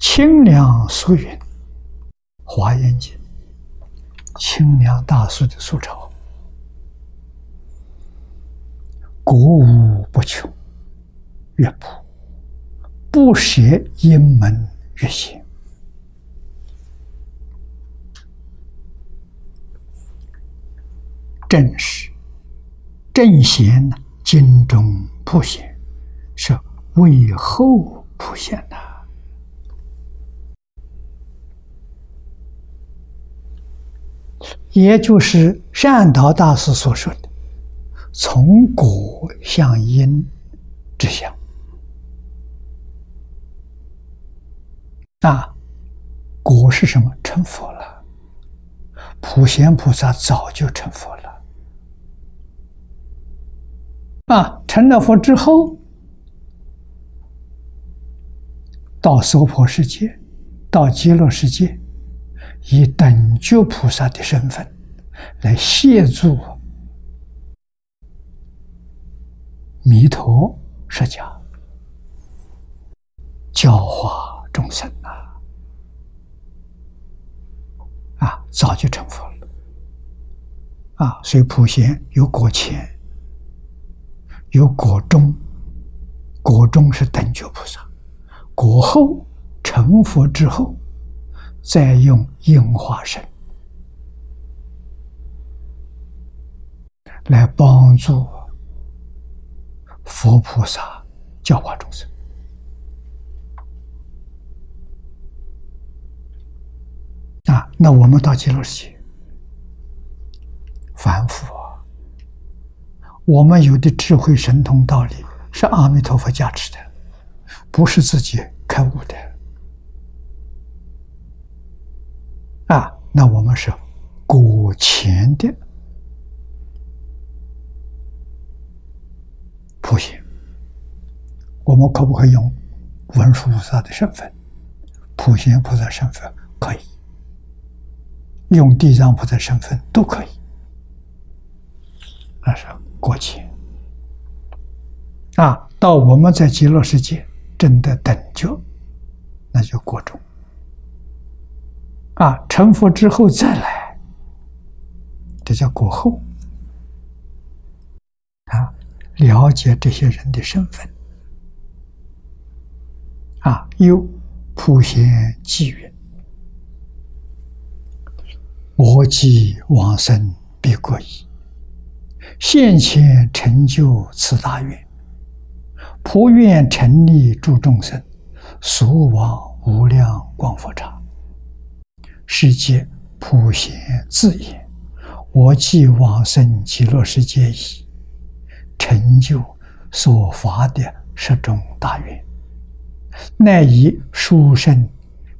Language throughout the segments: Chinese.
清凉素云，华严经，清凉大素的素抄，国无不穷，乐谱，不舍音门乐行，正是正贤经中普贤，是为后普贤的。也就是善导大师所说的“从果向因之相”，啊，果是什么？成佛了。普贤菩萨早就成佛了。啊，成了佛之后，到娑婆世界，到极乐世界。以等觉菩萨的身份来协助弥陀释迦教化众生啊！啊，早就成佛了啊！所以普贤有果前，有果中，果中是等觉菩萨，果后成佛之后。再用应化身来帮助佛菩萨教化众生啊！那我们到极乐世界，凡夫，我们有的智慧神通道理是阿弥陀佛加持的，不是自己开悟的。啊，那我们是果前的普贤，我们可不可以用文殊菩萨的身份、普贤菩萨身份？可以，用地藏菩萨身份都可以。那是果前啊，到我们在极乐世界证得等觉，那就果中。啊，成佛之后再来，这叫果后。啊，了解这些人的身份。啊，有普贤偈云：“我既往生必果矣，现前成就此大愿，普愿成利诸众生，所往无量光佛刹。”世界普贤自言：“我既往生极乐世界矣，成就所发的十种大愿，乃以殊胜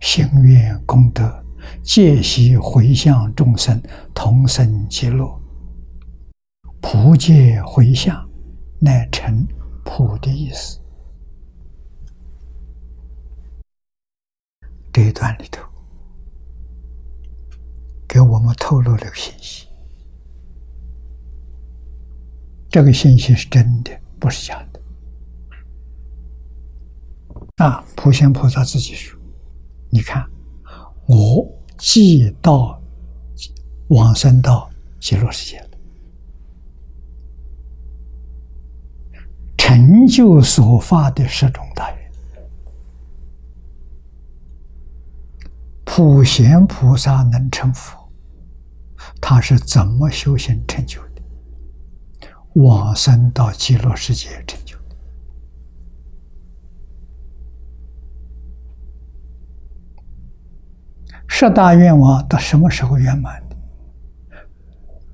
行愿功德，皆悉回向众生同生极乐。普皆回向，乃成普的意思。”这一段里头。给我们透露了个信息，这个信息是真的，不是假的。啊，普贤菩萨自己说：“你看，我既到往生到极乐世界，成就所发的十种大愿，普贤菩萨能成佛。”他是怎么修行成就的？往生到极乐世界成就的。十大愿望到什么时候圆满的？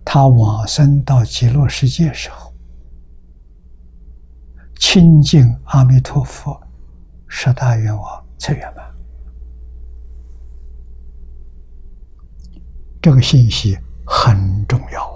他往生到极乐世界时候，亲近阿弥陀佛，十大愿望才圆满。这个信息很重要。